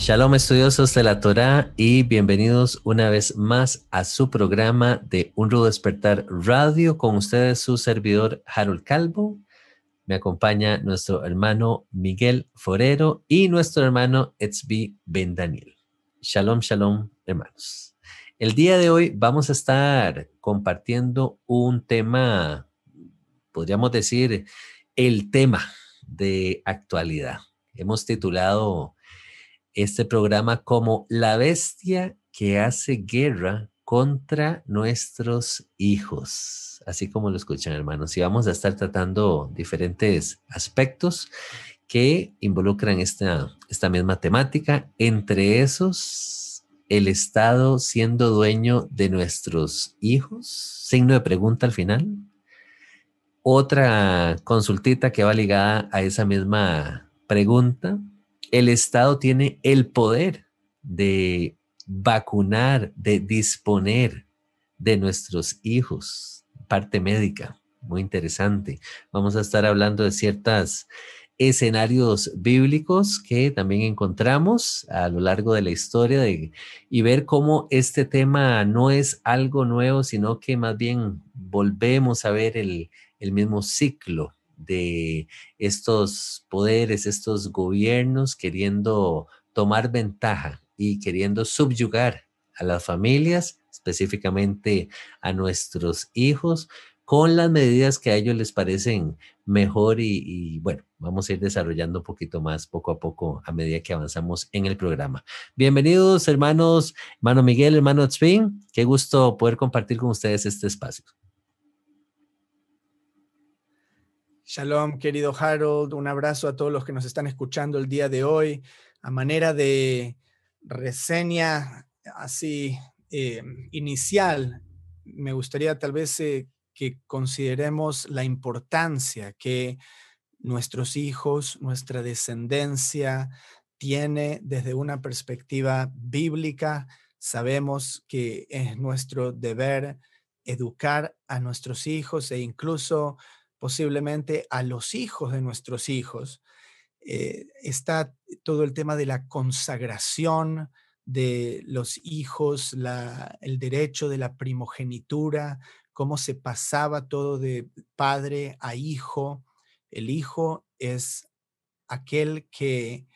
Shalom estudiosos de la Torah y bienvenidos una vez más a su programa de Un Rudo Despertar Radio con ustedes su servidor Harold Calvo. Me acompaña nuestro hermano Miguel Forero y nuestro hermano Etzbi Ben Daniel. Shalom, shalom, hermanos. El día de hoy vamos a estar compartiendo un tema, podríamos decir, el tema de actualidad. Hemos titulado este programa como La bestia que hace guerra contra nuestros hijos, así como lo escuchan hermanos. Y vamos a estar tratando diferentes aspectos que involucran esta, esta misma temática, entre esos el Estado siendo dueño de nuestros hijos, signo de pregunta al final. Otra consultita que va ligada a esa misma pregunta el Estado tiene el poder de vacunar, de disponer de nuestros hijos, parte médica, muy interesante. Vamos a estar hablando de ciertos escenarios bíblicos que también encontramos a lo largo de la historia y ver cómo este tema no es algo nuevo, sino que más bien volvemos a ver el, el mismo ciclo de estos poderes, estos gobiernos queriendo tomar ventaja y queriendo subyugar a las familias, específicamente a nuestros hijos, con las medidas que a ellos les parecen mejor y, bueno, vamos a ir desarrollando un poquito más poco a poco a medida que avanzamos en el programa. Bienvenidos hermanos, hermano Miguel, hermano Tzvin, qué gusto poder compartir con ustedes este espacio. Shalom, querido Harold. Un abrazo a todos los que nos están escuchando el día de hoy. A manera de reseña así eh, inicial, me gustaría tal vez eh, que consideremos la importancia que nuestros hijos, nuestra descendencia tiene desde una perspectiva bíblica. Sabemos que es nuestro deber educar a nuestros hijos e incluso posiblemente a los hijos de nuestros hijos. Eh, está todo el tema de la consagración de los hijos, el derecho de la primogenitura, cómo se pasaba todo de padre a hijo. El hijo es aquel que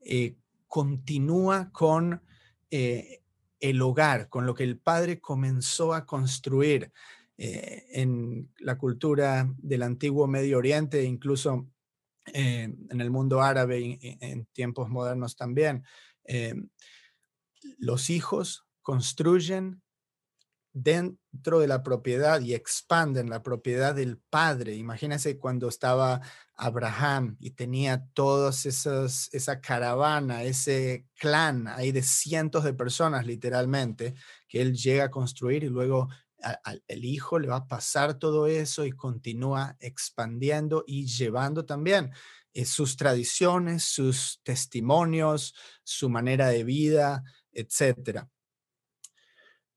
eh, continúa con eh, el hogar, con lo que el padre comenzó a construir. Eh, en la cultura del antiguo Medio Oriente, incluso en el mundo árabe en tiempos modernos también. Eh, los hijos construyen dentro de la propiedad y expanden la propiedad del padre. Imagínense cuando estaba Abraham y tenía esas, esa caravana, ese clan ahí de cientos de personas literalmente, que él llega a construir y luego el hijo le va a pasar todo eso y continúa expandiendo y llevando también eh, sus tradiciones, sus testimonios, su manera de vida, etc.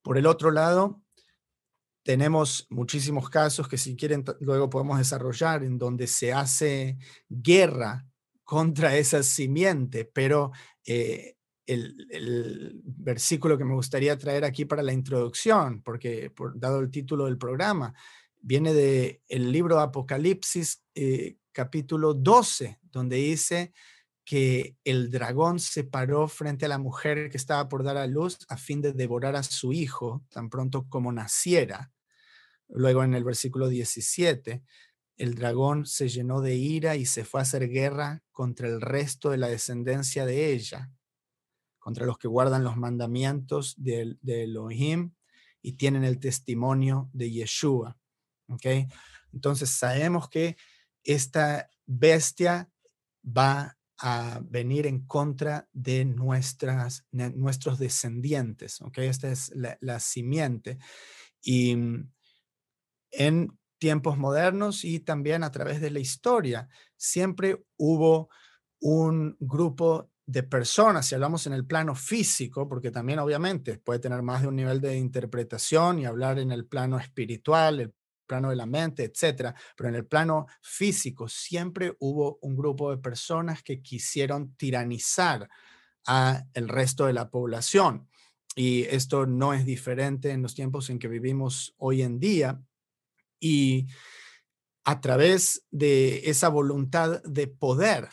Por el otro lado, tenemos muchísimos casos que si quieren luego podemos desarrollar en donde se hace guerra contra esa simiente, pero eh, el, versículo que me gustaría traer aquí para la introducción, porque por, dado el título del programa, viene del el libro Apocalipsis eh, capítulo 12, donde dice que el dragón se paró frente a la mujer que estaba por dar a luz a fin de devorar a su hijo tan pronto como naciera. Luego en el versículo 17, el dragón se llenó de ira y se fue a hacer guerra contra el resto de la descendencia de ella, contra los que guardan los mandamientos de, Elohim y tienen el testimonio de Yeshua. ¿okay? Entonces sabemos que esta bestia va a venir en contra de nuestras, nuestros descendientes. ¿okay? Esta es la, simiente. Y mm, en tiempos modernos y también a través de la historia, siempre hubo un grupo de personas, si hablamos en el plano físico, porque también obviamente puede tener más de un nivel de interpretación y hablar en el plano espiritual, el plano de la mente, etcétera, pero en el plano físico siempre hubo un grupo de personas que quisieron tiranizar a el resto de la población. Y esto no es diferente en los tiempos en que vivimos hoy en día. Y a través de esa voluntad de poder,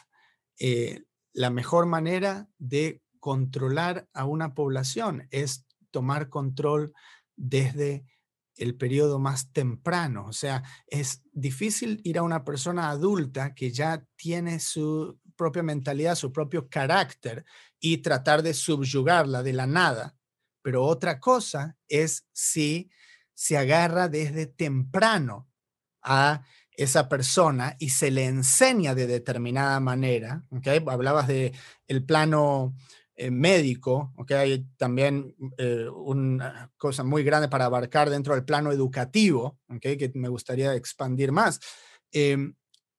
eh, la mejor manera de controlar a una población es tomar control desde el periodo más temprano. O sea, es difícil ir a una persona adulta que ya tiene su propia mentalidad, su propio carácter y tratar de subyugarla de la nada. Pero otra cosa es si se agarra desde temprano a esa persona y se le enseña de determinada manera, ¿okay? Hablabas de plano eh, médico, ¿okay? Hay también eh, una cosa muy grande para abarcar dentro del plano educativo. Que me gustaría expandir más. Em,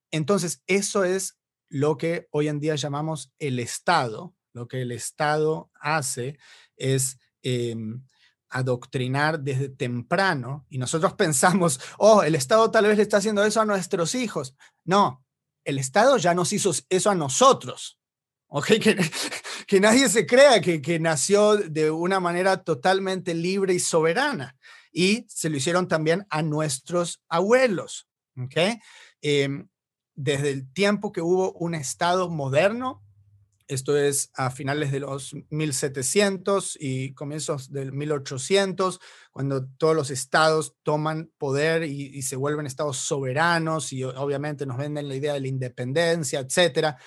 entonces, eso es lo que hoy en día llamamos el Estado. Lo que el Estado hace es em, adoctrinar desde temprano y nosotros pensamos, oh, el Estado tal vez le está haciendo eso a nuestros hijos. No, el Estado ya nos hizo eso a nosotros. ¿ok? Que, que nadie se crea que, que nació de una manera totalmente libre y soberana. Y se lo hicieron también a nuestros abuelos. ¿ok? Em, desde el tiempo que hubo un Estado moderno, esto es a finales de los 1700 y comienzos del 1800, cuando todos los estados toman poder y, se vuelven estados soberanos y obviamente nos venden la idea de la independencia, etcétera.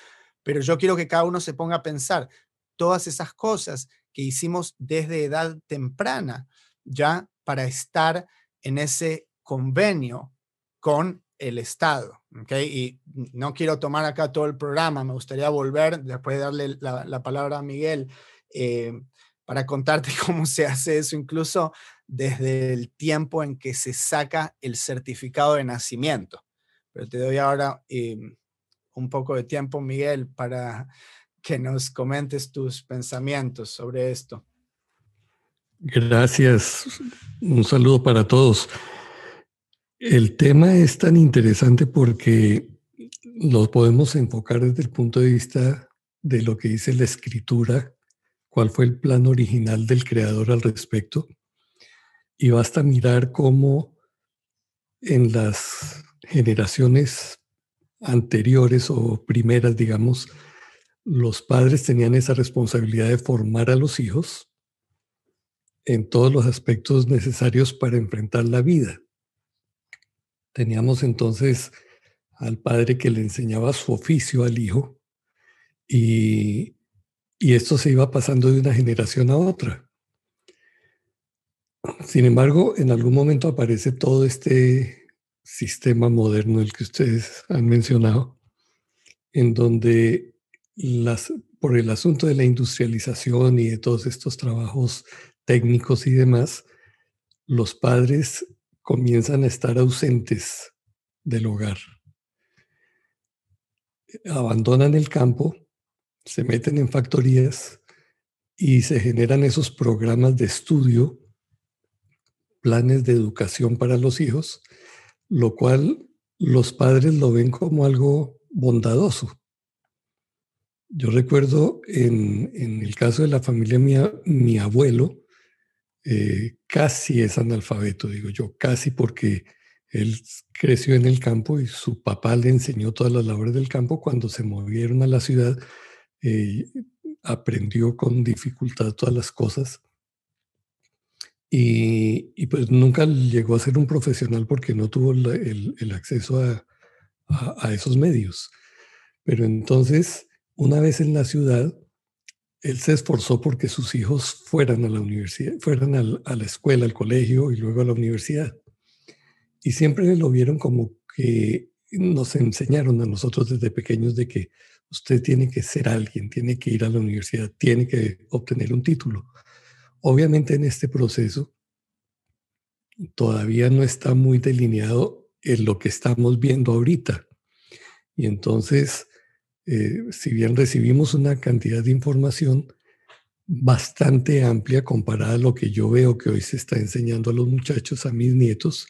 Pero yo quiero que cada uno se ponga a pensar todas esas cosas que hicimos desde edad temprana, ya para estar en ese convenio con el Estado. ¿okay? Y no quiero tomar acá todo el programa, me gustaría volver, después de darle la, palabra a Miguel, eh, para contarte cómo se hace eso, incluso desde el tiempo en que se saca el certificado de nacimiento. Pero te doy ahora eh, un poco de tiempo, Miguel, para que nos comentes tus pensamientos sobre esto. Gracias. Un saludo para todos. El tema es tan interesante porque lo podemos enfocar desde el punto de vista de lo que dice la escritura, cuál fue el plan original del creador al respecto. Y basta mirar cómo en las generaciones anteriores o primeras, digamos, los padres tenían esa responsabilidad de formar a los hijos en todos los aspectos necesarios para enfrentar la vida. Teníamos entonces al padre que le enseñaba su oficio al hijo y, esto se iba pasando de una generación a otra. Sin embargo, en algún momento aparece todo este sistema moderno, el que ustedes han mencionado, en donde las, por el asunto de la industrialización y de todos estos trabajos técnicos y demás, los padres comienzan a estar ausentes del hogar. Abandonan el campo, se meten en factorías y se generan esos programas de estudio, planes de educación para los hijos, lo cual los padres lo ven como algo bondadoso. Yo recuerdo en, el caso de la familia mía, mi abuelo eh, casi es analfabeto, digo yo, casi porque él creció en el campo y su papá le enseñó todas las labores del campo. Cuando se movieron a la ciudad, eh, aprendió con dificultad todas las cosas. Y, pues nunca llegó a ser un profesional porque no tuvo el, acceso a, a, esos medios. Pero entonces, una vez en la ciudad, él se esforzó porque sus hijos fueran a la universidad, fueran a la escuela, al colegio y luego a la universidad. Y siempre lo vieron como que nos enseñaron a nosotros desde pequeños de que usted tiene que ser alguien, tiene que ir a la universidad, tiene que obtener un título. Obviamente en este proceso, todavía no está muy delineado en lo que estamos viendo ahorita. Y entonces, eh, si bien recibimos una cantidad de información bastante amplia comparada a lo que yo veo que hoy se está enseñando a los muchachos, a mis nietos,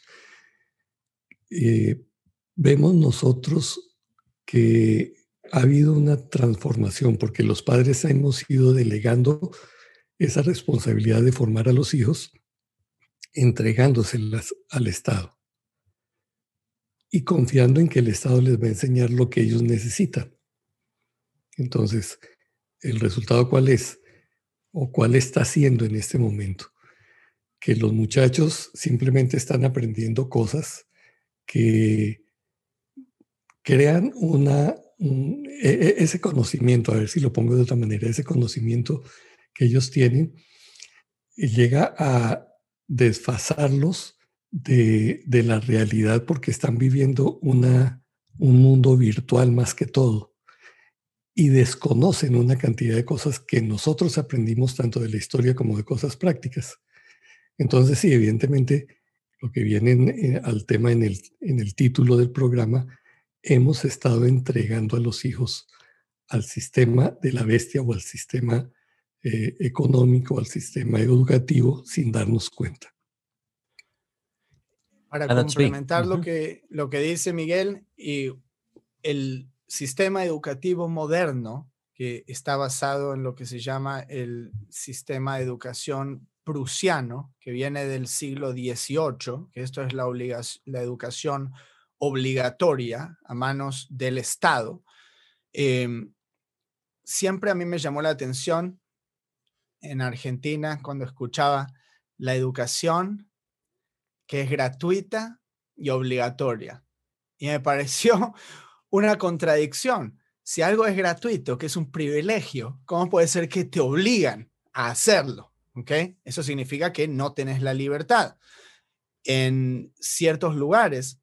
eh, vemos nosotros que ha habido una transformación porque los padres hemos ido delegando esa responsabilidad de formar a los hijos, entregándoselas al Estado y confiando en que el Estado les va a enseñar lo que ellos necesitan. Entonces, ¿el resultado cuál es? ¿O cuál está haciendo en este momento? Que los muchachos simplemente están aprendiendo cosas que crean una, e, e, ese conocimiento, a ver si lo pongo de otra manera, ese conocimiento que ellos tienen, llega a desfasarlos de, la realidad porque están viviendo una, un mundo virtual más que todo y desconocen una cantidad de cosas que nosotros aprendimos tanto de la historia como de cosas prácticas. Entonces, sí, evidentemente, lo que viene al tema en el, en el título del programa, hemos estado entregando a los hijos al sistema de la bestia o al sistema eh, económico, al sistema educativo, sin darnos cuenta. Para complementar lo, que, lo que dice Miguel, y el sistema educativo moderno, que está basado en lo que se llama el sistema de educación prusiano, que viene del siglo XVIII, que esto es la, la educación obligatoria a manos del Estado, em, siempre a mí me llamó la atención en Argentina cuando escuchaba la educación que es gratuita y obligatoria. Y me pareció una contradicción. Si algo es gratuito, que es un privilegio, ¿cómo puede ser que te obligan a hacerlo? ¿Okay? Eso significa que no tenés la libertad. En ciertos lugares,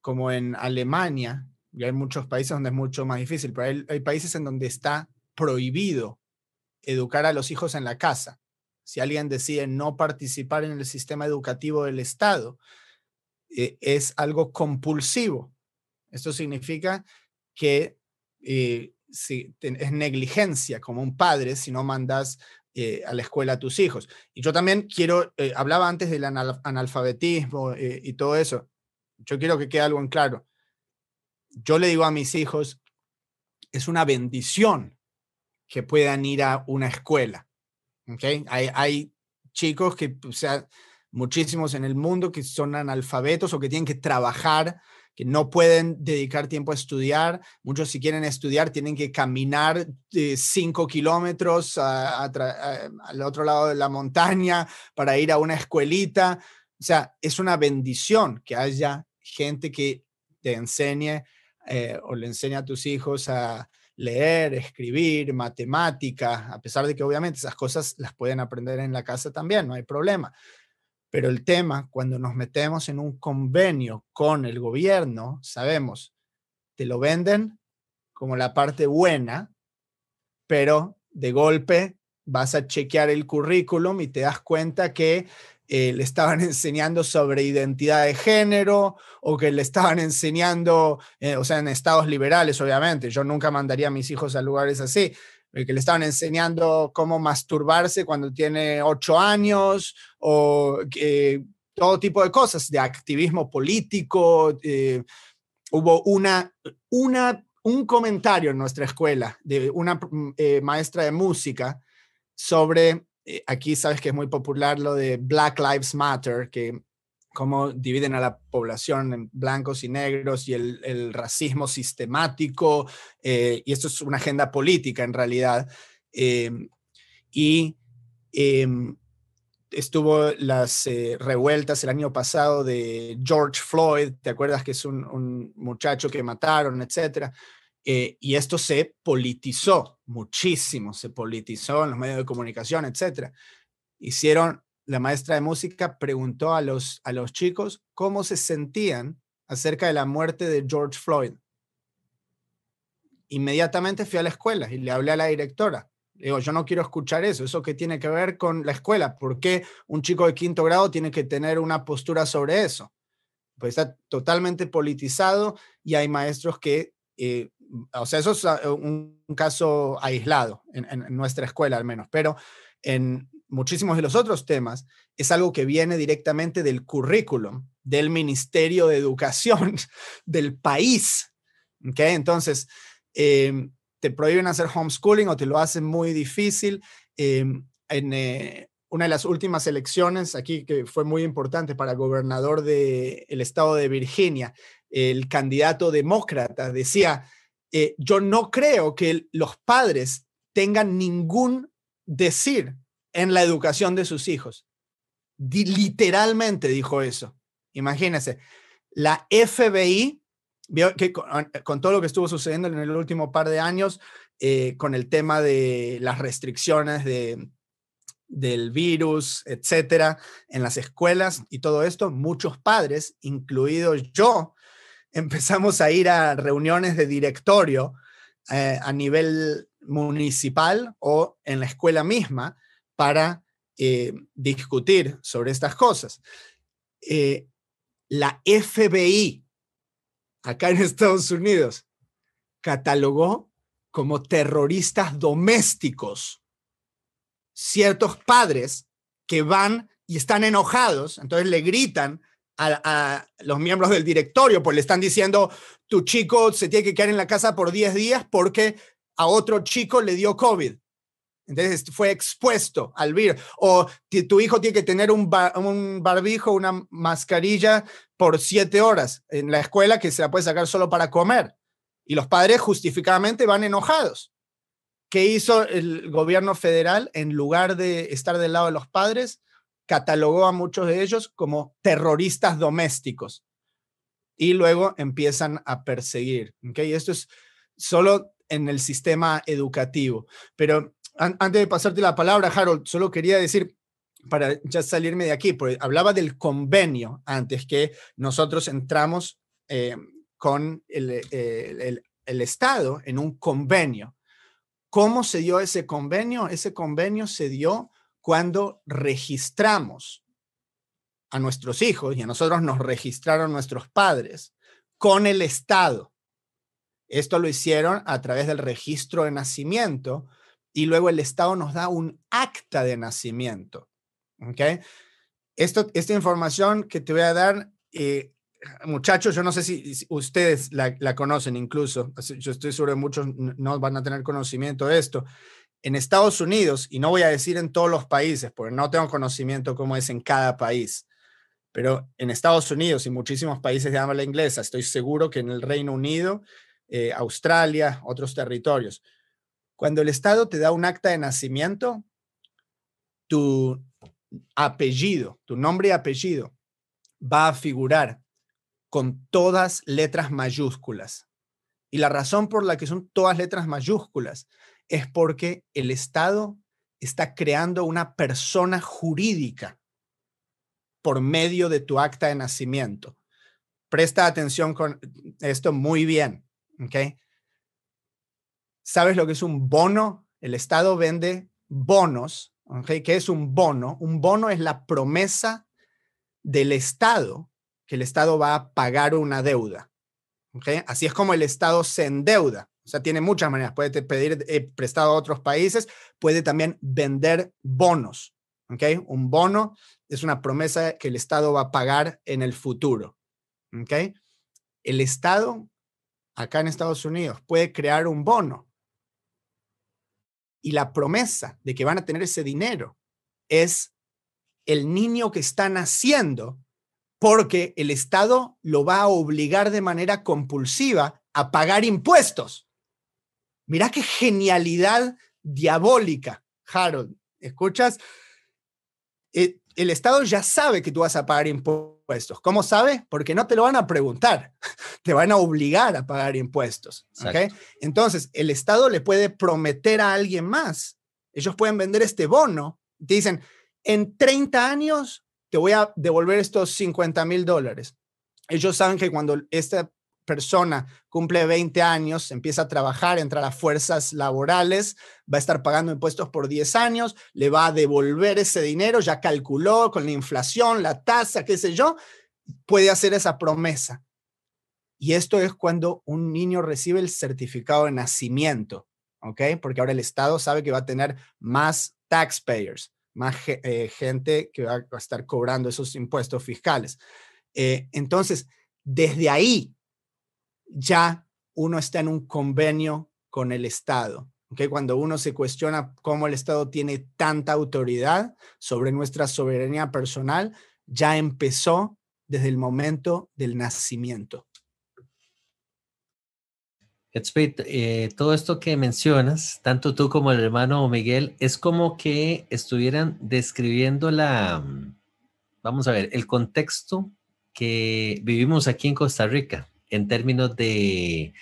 como en Alemania, y hay muchos países donde es mucho más difícil, pero hay, países en donde está prohibido educar a los hijos en la casa si alguien decide no participar en el sistema educativo del Estado, eh, es algo compulsivo. Esto significa que eh, si es negligencia como un padre si no mandas eh, a la escuela a tus hijos. Y yo también quiero, hablaba antes del analfabetismo y todo eso. Yo quiero que quede algo en claro. Yo le digo a mis hijos, es una bendición que puedan ir a una escuela Okay. Hay, hay chicos que, o sea, muchísimos en el mundo que son analfabetos o que tienen que trabajar, que no pueden dedicar tiempo a estudiar. Muchos si quieren estudiar tienen que caminar eh, cinco kilómetros al otro lado de la montaña para ir a una escuelita. O sea, es una bendición que haya gente que te enseñe eh, o le enseñe a tus hijos a, leer, escribir, matemática, a pesar de que obviamente esas cosas las pueden aprender en la casa también, no hay problema. Pero el tema, cuando nos metemos en un convenio con el gobierno, sabemos, te lo venden como la parte buena, pero de golpe vas a chequear el currículum y te das cuenta que eh, le estaban enseñando sobre identidad de género o que le estaban enseñando, eh, o sea, en estados liberales, obviamente. Yo nunca mandaría a mis hijos a lugares así, que le estaban enseñando cómo masturbarse cuando tiene ocho años o todo tipo de cosas, de activismo político. hubo una, una, un comentario en nuestra escuela de una mm, maestra de música sobre eh, aquí sabes que es muy popular lo de Black Lives Matter, que cómo dividen a la población en blancos y negros y el, racismo sistemático, eh, y esto es una agenda política en realidad. Em, y em, estuvo las eh, revueltas el año pasado de George Floyd, ¿te acuerdas que es un, un muchacho que mataron, etcétera? Eh, y esto se politizó muchísimo, se politizó en los medios de comunicación, etc. Hicieron, la maestra de música preguntó a los, a los chicos cómo se sentían acerca de la muerte de George Floyd. Inmediatamente fui a la escuela y le hablé a la directora. Digo, yo no quiero escuchar eso. ¿Eso qué tiene que ver con la escuela? ¿Por qué un chico de quinto grado tiene que tener una postura sobre eso? Pues está totalmente politizado y hay maestros que, eh, o sea, eso es ah, un, caso aislado en nuestra escuela al menos, pero en muchísimos de los otros temas es algo que viene directamente del currículum, del Ministerio de Educación del país. ¿Okay? Entonces, eh, te prohíben hacer homeschooling o te lo hacen muy difícil. Em, en eh, una de las últimas elecciones, aquí que fue muy importante para gobernador del estado de Virginia, el candidato demócrata decía, eh, yo no creo que los padres tengan ningún decir en la educación de sus hijos. literalmente dijo eso. Imagínense, la FBI vio que con, todo lo que estuvo sucediendo en el último par de años, eh, con el tema de las restricciones de, del virus, etcétera, en las escuelas y todo esto, muchos padres, incluido yo, empezamos a ir a reuniones de directorio eh, a nivel municipal o en la escuela misma para eh, discutir sobre estas cosas. la FBI acá en Estados Unidos, catalogó como terroristas domésticos ciertos padres que van y están enojados, entonces le gritan a, los miembros del directorio, pues le están diciendo, tu chico se tiene que quedar en la casa por 10 días porque a otro chico le dio COVID. Entonces fue expuesto al virus. O tu hijo tiene que tener un, un, barbijo, una mascarilla por siete horas en la escuela que se la puede sacar solo para comer. Y los padres justificadamente van enojados. ¿Qué hizo el gobierno federal? En lugar de estar del lado de los padres, catalogó a muchos de ellos como terroristas domésticos. Y luego empiezan a perseguir. ¿okay? Esto es solo en el sistema educativo. Pero antes de pasarte la palabra, Harold, solo quería decir, para ya salirme de aquí, porque hablaba del convenio antes que nosotros entramos eh, con el, el, Estado en un convenio. ¿Cómo se dio ese convenio? Ese convenio se dio cuando registramos a nuestros hijos y a nosotros nos registraron nuestros padres con el Estado. Esto lo hicieron a través del registro de nacimiento, y luego el Estado nos da un acta de nacimiento. ¿Ok? Esto, esta información que te voy a dar, eh, muchachos, yo no sé si, ustedes la, conocen incluso, yo estoy seguro que muchos no van a tener conocimiento de esto. En Estados Unidos, y no voy a decir en todos los países, porque no tengo conocimiento cómo es en cada país, pero en Estados Unidos y muchísimos países de habla inglesa, estoy seguro que en el Reino Unido, eh, Australia, otros territorios, cuando el Estado te da un acta de nacimiento, tu apellido, tu nombre y apellido va a figurar con todas letras mayúsculas. Y la razón por la que son todas letras mayúsculas es porque el Estado está creando una persona jurídica por medio de tu acta de nacimiento. Presta atención con esto muy bien, ¿ok? ¿Sabes lo que es un bono? El Estado vende bonos. ¿okay? ¿Qué es un bono? Un bono es la promesa del Estado que el Estado va a pagar una deuda. Así es como el Estado se endeuda. O sea, tiene muchas maneras. Puede pedir eh, prestado a otros países, puede también vender bonos. Un bono es una promesa que el Estado va a pagar en el futuro. El Estado, acá en Estados Unidos, puede crear un bono y la promesa de que van a tener ese dinero es el niño que está naciendo porque el Estado lo va a obligar de manera compulsiva a pagar impuestos. Mira qué genialidad diabólica, Harold. ¿Escuchas? Eh, el Estado ya sabe que tú vas a pagar impuestos. ¿Cómo sabe? Porque no te lo van a preguntar, te van a obligar a pagar impuestos. Entonces, el Estado le puede prometer a alguien más. Ellos pueden vender este bono. Te dicen, en 30 años te voy a devolver estos 50 mil dólares. Ellos saben que cuando esta persona cumple 20 años, empieza a trabajar, entra a fuerzas laborales, va a estar pagando impuestos por 10 años, le va a devolver ese dinero, ya calculó con la inflación, la tasa, qué sé yo, puede hacer esa promesa. Y esto es cuando un niño recibe el certificado de nacimiento, ¿ok? Porque ahora el Estado sabe que va a tener más taxpayers, más eh, gente que va a estar cobrando esos impuestos fiscales. Eh, entonces, desde ahí ya uno está en un convenio con el Estado. ¿okay? Cuando uno se cuestiona cómo el Estado tiene tanta autoridad sobre nuestra soberanía personal, ya empezó desde el momento del nacimiento. Eh, todo esto que mencionas, tanto tú como el hermano Miguel, es como que estuvieran describiendo la, vamos a ver, el contexto que vivimos aquí en Costa Rica en términos de,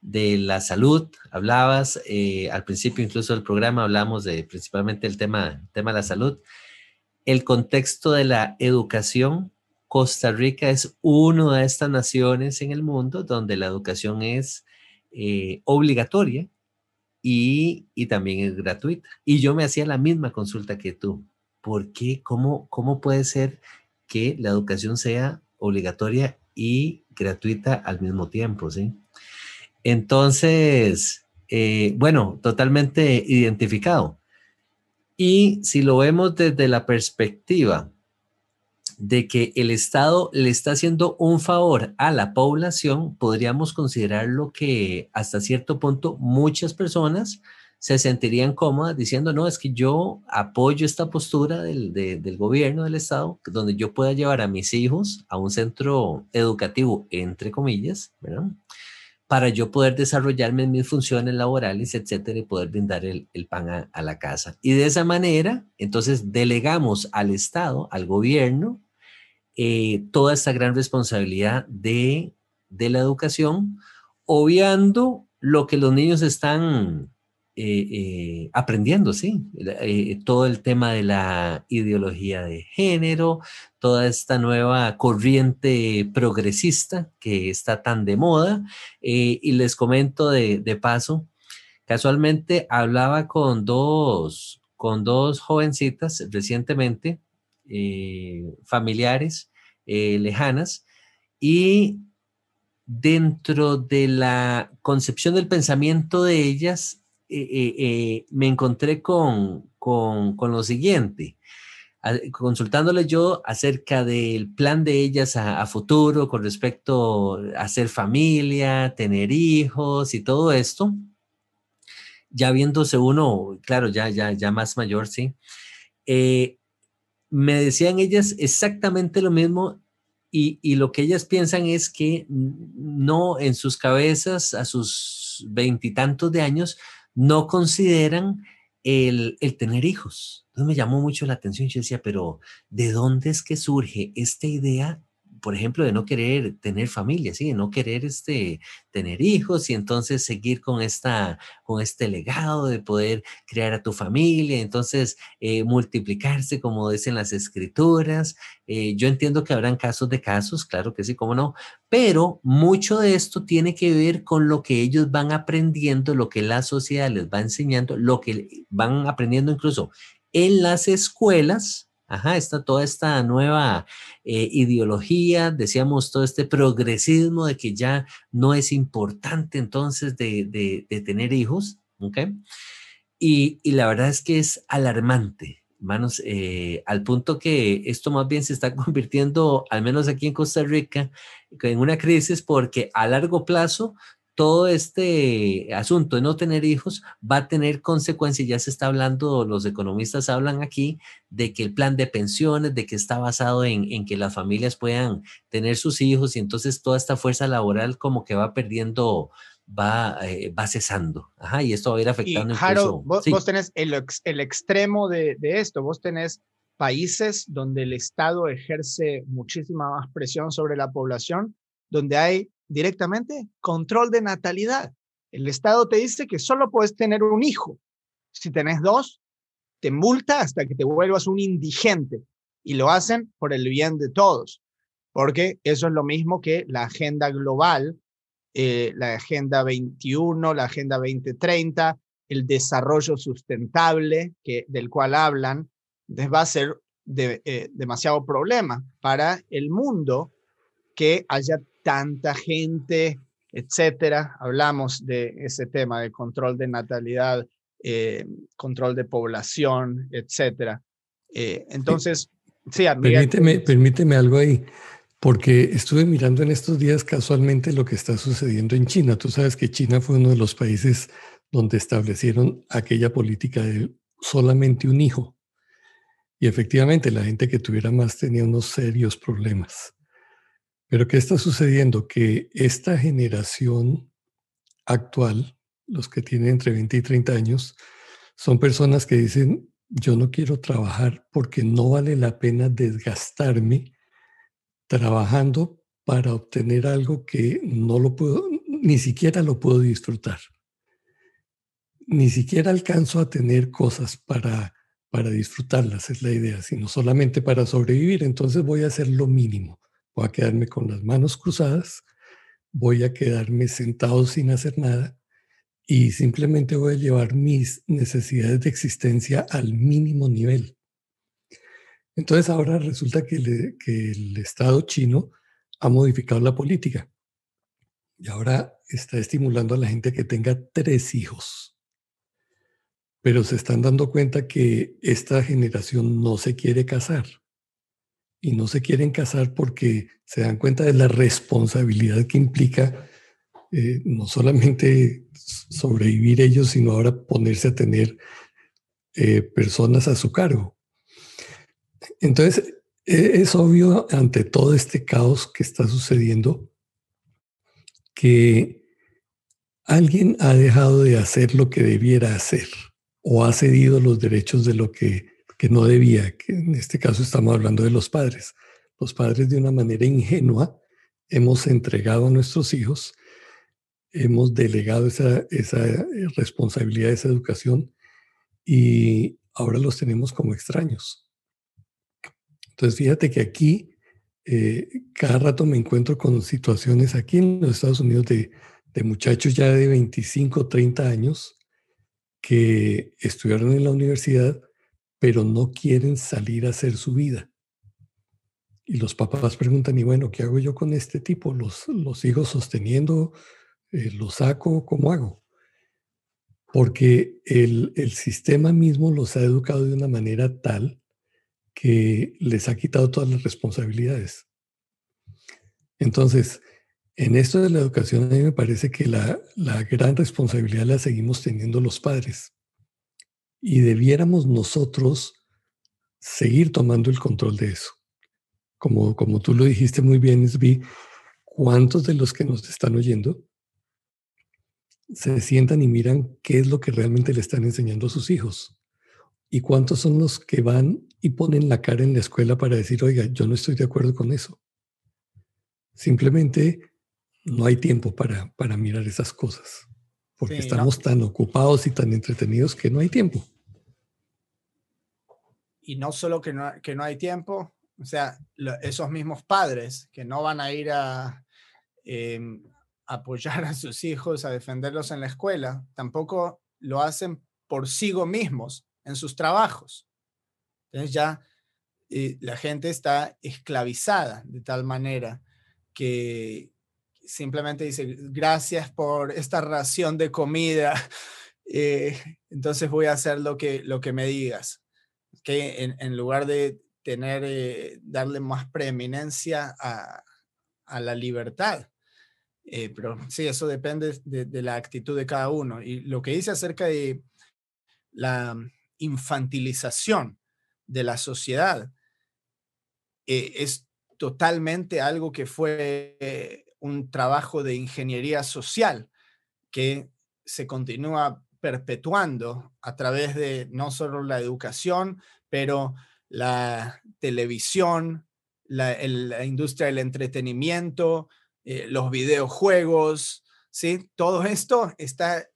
de la salud. Hablabas, eh, al principio incluso del programa hablamos de principalmente el tema, tema de la salud. El contexto de la educación. Costa Rica es una de estas naciones en el mundo donde la educación es eh, obligatoria y, y, también es gratuita. Y yo me hacía la misma consulta que tú. ¿Por qué? ¿Cómo, cómo puede ser que la educación sea obligatoria y gratuita al mismo tiempo, ¿sí? Entonces, eh, bueno, totalmente identificado. Y si lo vemos desde la perspectiva de que el Estado le está haciendo un favor a la población, podríamos considerarlo que hasta cierto punto muchas personas se sentirían cómodas diciendo, no, es que yo apoyo esta postura del, del, gobierno, del Estado, donde yo pueda llevar a mis hijos a un centro educativo, entre comillas, ¿verdad? Para yo poder desarrollarme en mis funciones laborales, etcétera, y poder brindar el, el pan a, la casa. Y de esa manera, entonces, delegamos al Estado, al gobierno, eh, toda esta gran responsabilidad de, de la educación, obviando lo que los niños están eh, eh, aprendiendo, sí, eh, todo el tema de la ideología de género, toda esta nueva corriente progresista que está tan de moda. y les comento de, de, paso, casualmente hablaba con dos, con dos jovencitas recientemente, familiares lejanas, y dentro de la concepción del pensamiento de ellas, eh, eh, eh, me encontré con, con, con, lo siguiente, consultándole yo acerca del plan de ellas a, futuro con respecto a hacer familia, tener hijos y todo esto, ya viéndose uno, claro, ya, ya, ya más mayor, sí, me decían ellas exactamente lo mismo y, y, lo que ellas piensan es que no en sus cabezas a sus veintitantos de años no consideran el, tener hijos. Entonces me llamó mucho la atención. Yo decía, pero ¿de dónde es que surge esta idea por ejemplo, de no querer tener familia, ¿sí? de no querer este, tener hijos y entonces seguir con, esta, con este legado de poder crear a tu familia, entonces eh, multiplicarse, como dicen las escrituras. Eh, yo entiendo que habrán casos de casos, claro que sí, cómo no, pero mucho de esto tiene que ver con lo que ellos van aprendiendo, lo que la sociedad les va enseñando, lo que van aprendiendo incluso en las escuelas, Ajá, está toda esta nueva eh, ideología, decíamos, todo este progresismo de que ya no es importante entonces de, tener hijos, ¿ok? Y, la verdad es que es alarmante, hermanos, eh, al punto que esto más bien se está convirtiendo, al menos aquí en Costa Rica, en una crisis porque a largo plazo todo este asunto de no tener hijos va a tener consecuencias. Ya se está hablando, los economistas hablan aquí de que el plan de pensiones, de que está basado en, que las familias puedan tener sus hijos y entonces toda esta fuerza laboral como que va perdiendo, va, eh, va cesando. Ajá, y esto va a ir afectando. incluso, vos, tenés el, el extremo de, de esto, vos tenés países donde el Estado ejerce muchísima más presión sobre la población, donde hay directamente control de natalidad. El Estado te dice que solo puedes tener un hijo. Si tenés dos, te multa hasta que te vuelvas un indigente. Y lo hacen por el bien de todos, porque eso es lo mismo que la agenda global eh, la Agenda 21, la Agenda 2030, el desarrollo sustentable que, del cual hablan, les va a ser de, eh, demasiado problema para el mundo que haya tanta gente, etcétera. Hablamos de ese tema de control de natalidad, eh, control de población, etcétera. Eh, entonces, sí, permíteme, permíteme algo ahí, porque estuve mirando en estos días casualmente lo que está sucediendo en China. Tú sabes que China fue uno de los países donde establecieron aquella política de solamente un hijo. Y efectivamente la gente que tuviera más tenía unos serios problemas. Pero ¿qué está sucediendo? Que esta generación actual, los que tienen entre 20 y 30 años, son personas que dicen, yo no quiero trabajar porque no vale la pena desgastarme trabajando para obtener algo que no lo puedo, ni siquiera lo puedo disfrutar ni siquiera alcanzo a tener cosas para, para disfrutarlas, es la idea, sino solamente para sobrevivir. Entonces voy a hacer lo mínimo. Voy a quedarme con las manos cruzadas, voy a quedarme sentado sin hacer nada y simplemente voy a llevar mis necesidades de existencia al mínimo nivel. Entonces ahora resulta que, que el Estado chino ha modificado la política y ahora está estimulando a la gente que tenga tres hijos pero se están dando cuenta que esta generación no se quiere casar. Y no se quieren casar porque se dan cuenta de la responsabilidad que implica eh, no solamente sobrevivir ellos, sino ahora ponerse a tener eh, personas a su cargo. Entonces, e, es obvio ante todo este caos que está sucediendo que alguien ha dejado de hacer lo que debiera hacer o ha cedido los derechos de lo que, no debía, que en este caso estamos hablando de los padres. Los padres de una manera ingenua hemos entregado a nuestros hijos, hemos delegado esa, esa responsabilidad, esa educación y ahora los tenemos como extraños. Entonces fíjate que aquí eh, cada rato me encuentro con situaciones aquí en los Estados Unidos de, de muchachos ya de 25, 30 años que estudiaron en la universidad, pero no quieren salir a hacer su vida. Y los papás preguntan, y bueno, ¿qué hago yo con este tipo? ¿Los, los hijos sosteniendo? Eh, ¿Los saco? ¿Cómo hago? Porque el, el sistema mismo los ha educado de una manera tal que les ha quitado todas las responsabilidades. Entonces, en esto de la educación, a mí me parece que la, gran responsabilidad la seguimos teniendo los padres. Y debiéramos nosotros seguir tomando el control de eso. Como, como tú lo dijiste muy bien, Isbi, ¿cuántos de los que nos están oyendo se sientan y miran qué es lo que realmente le están enseñando a sus hijos? ¿Y cuántos son los que van y ponen la cara en la escuela para decir, oiga, yo no estoy de acuerdo con eso? Simplemente no hay tiempo para, para mirar esas cosas, porque estamos tan ocupados y tan entretenidos que no hay tiempo. Y no solo que no, que no hay tiempo, o sea, esos mismos padres que no van a ir a em, apoyar a sus hijos, a defenderlos en la escuela, tampoco lo hacen por sí mismos en sus trabajos. Entonces ya eh, la gente está esclavizada de tal manera que, simplemente dice, gracias por esta ración de comida, eh, entonces voy a hacer lo que, lo que me digas. Que en, lugar de tener, eh, darle más preeminencia a, la libertad. Eh, pero sí, eso depende de, de, la actitud de cada uno. Y lo que dice acerca de la infantilización de la sociedad es totalmente algo que fue un trabajo de ingeniería social que se continúa perpetuando a través de no solo la educación, pero la televisión, la, industria del entretenimiento, eh, los videojuegos, ¿sí? Todo esto está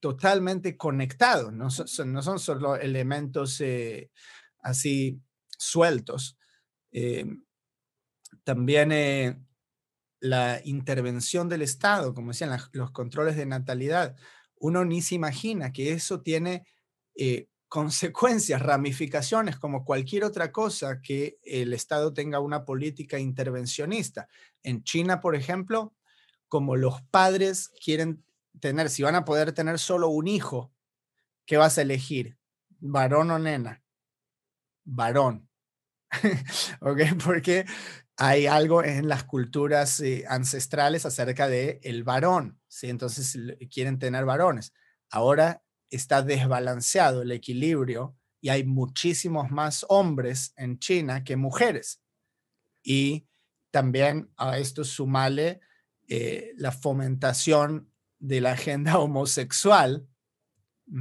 totalmente conectado, no son, no son solo elementos eh, así sueltos. Eh, también la intervención del Estado, como decían los controles de natalidad, uno ni se imagina que eso tiene eh, consecuencias, ramificaciones, como cualquier otra cosa que el Estado tenga una política intervencionista. En China, por ejemplo, como los padres quieren tener, si van a poder tener solo un hijo, ¿qué vas a elegir? ¿Varón o nena? Varón. ¿Ok? Porque hay algo en las culturas eh, ancestrales acerca de el varón, ¿sí? Entonces quieren tener varones. Ahora está desbalanceado el equilibrio y hay muchísimos más hombres en China que mujeres. Y también a esto sumale eh, la fomentación de la agenda homosexual,